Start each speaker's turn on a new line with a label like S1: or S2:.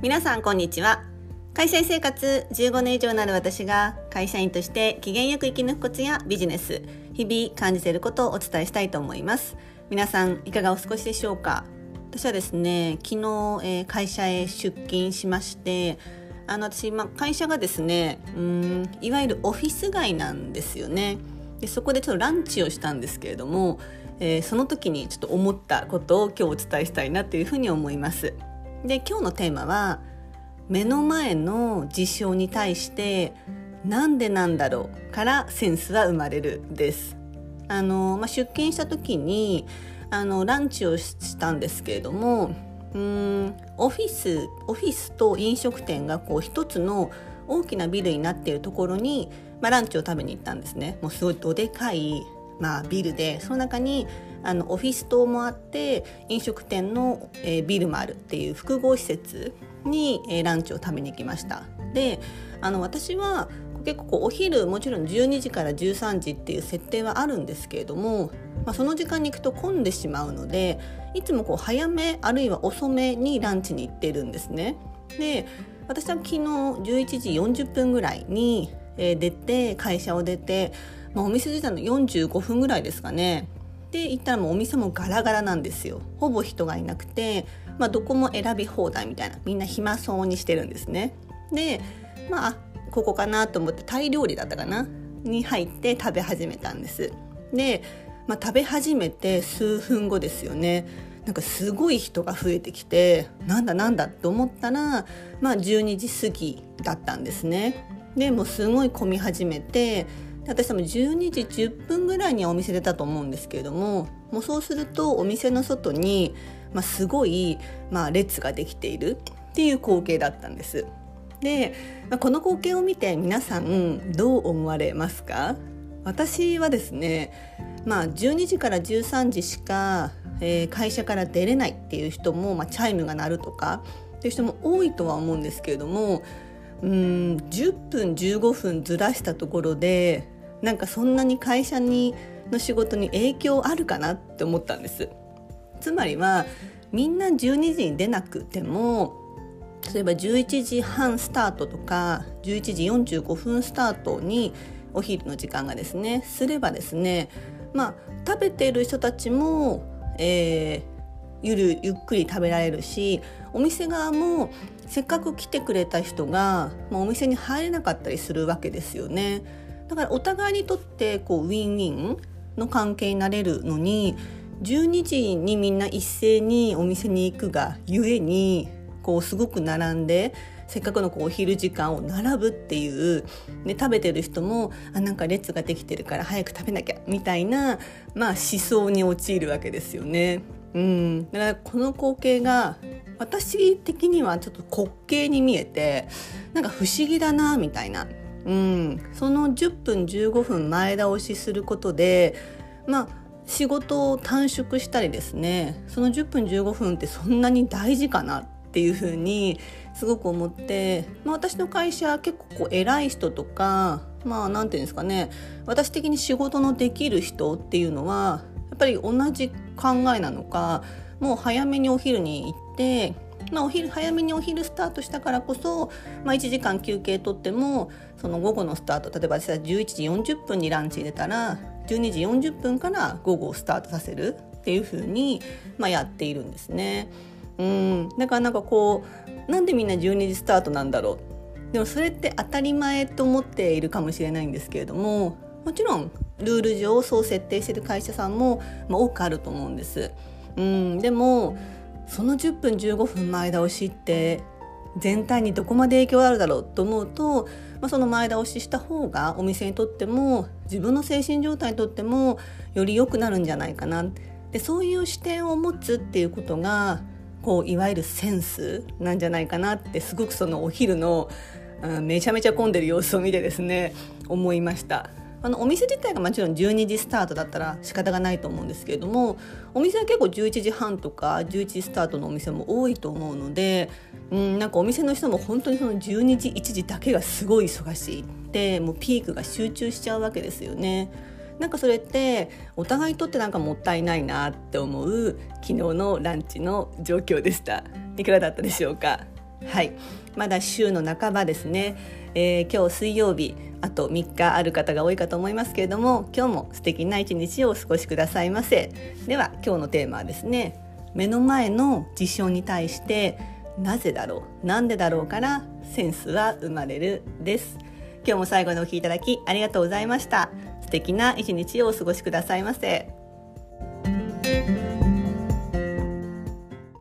S1: 皆さんこんにちは。会社員生活15年以上になる私が会社員として機嫌よく生き抜くコツやビジネス日々感じていることをお伝えしたいと思います。皆さんいかがお過ごしでしょうか？私はですね昨日、えー、会社へ出勤しましてあの私、まあ、会社がですねうんいわゆるオフィス街なんですよね。でそこでちょっとランチをしたんですけれども、えー、その時にちょっと思ったことを今日お伝えしたいなというふうに思います。で今日のテーマは目の前の事象に対してなんでなんだろうからセンスは生まれるです。あの、まあ、出勤した時にあのランチをしたんですけれどもうんオフィスオフィスと飲食店がこう一つの大きなビルになっているところに、まあ、ランチを食べに行ったんですね。もうすごいどでかい、まあ、ビルでその中にあのオフィス棟もあって飲食店の、えー、ビルもあるっていう複合施設に、えー、ランチを食べに行きましたであの私は結構お昼もちろん12時から13時っていう設定はあるんですけれども、まあ、その時間に行くと混んでしまうのでいつもこう早めあるいは遅めにランチに行ってるんですね。で私は昨日11時40分ぐらいに、出て会社を出て、まあ、お店出たの45分ぐらいですかね。で行ったらもうお店もガラガラなんですよ。ほぼ人がいなくて、まあ、どこも選び放題みたいなみんな暇そうにしてるんですね。でまあここかなと思ってタイ料理だったかな？に入って食べ始めたんです。で、まあ、食べ始めて数分後ですよね。なんかすごい人が増えてきてなんだなんだと思ったら、まあ、12時過ぎだったんですね。でもうすごい混み始めて私多分12時10分ぐらいにはお店出たと思うんですけれどももうそうするとお店の外に、まあ、すごい、まあ、列ができているっていう光景だったんです。で、まあ、この光景を見て皆さんどう思われますか？私はですね、まあ、12時から13時しか、えー、会社から出れないっていう人も、まあ、チャイムが鳴るとかっていう人も多いとは思うんですけれどもうん10分15分ずらしたところでなんかそんなに会社にの仕事に影響あるかなって思ったんですつまりはみんな12時に出なくても例えば11時半スタートとか11時45分スタートにお昼の時間がですねすればですねまあ食べてる人たちも、えー、ゆるゆっくり食べられるしお店側もせっかく来てくれた人が、まあ、お店に入れなかったりするわけですよね。だからお互いにとってこうウィンウィンの関係になれるのに12時にみんな一斉にお店に行くがゆえにこうすごく並んでせっかくのこうお昼時間を並ぶっていう、ね、食べてる人もあなんか列ができてるから早く食べなきゃみたいな、まあ、思想に陥るわけですよね。うん、だからこの光景が私的にはちょっと滑稽に見えてなんか不思議だなみたいなうん、その10分15分前倒しすることでまあ仕事を短縮したりですね。その10分15分ってそんなに大事かなっていうふうにすごく思って、まあ、私の会社結構こう偉い人とかまあ何て言うんですかね。私的に仕事のできる人っていうのはやっぱり同じ考えなのかもう早めにお昼に行ってまあ、お昼早めにお昼スタートしたからこそ、まあ、1時間休憩とってもその午後のスタート例えば私は11時40分にランチ入れたら12時40分から午後をスタートさせるっていうふうに、まあ、やっているんですね。うんだからなんかこうなんでみんな12時スタートなんだろうでもそれって当たり前と思っているかもしれないんですけれどももちろんルール上そう設定してる会社さんも、まあ、多くあると思うんです。うんでもその10分15分前倒しって全体にどこまで影響あるだろうと思うと、まあ、その前倒しした方がお店にとっても自分の精神状態にとってもより良くなるんじゃないかなでそういう視点を持つっていうことがこういわゆるセンスなんじゃないかなってすごくそのお昼の、うん、めちゃめちゃ混んでる様子を見てですね思いました。あのお店自体がもちろん12時スタートだったら仕方がないと思うんですけれどもお店は結構11時半とか11時スタートのお店も多いと思うのでうんなんかお店の人も本当にその12時1時だけがすごい忙しいってもうピークが集中しちゃうわけですよね。なんかそれってお互いにとってなんかもったいないなって思う昨日のランチの状況でした。いかがだったでしょうか？はい。まだ週の半ばですね、えー、今日水曜日あと3日ある方が多いかと思いますけれども今日も素敵な一日をお過ごしくださいませ。では今日のテーマはですね目の前の事象に対してなぜだろうなんでだろうからセンスは生まれるです。今日も最後にお聴きいただきありがとうございました。素敵な一日をお過ごしくださいませ。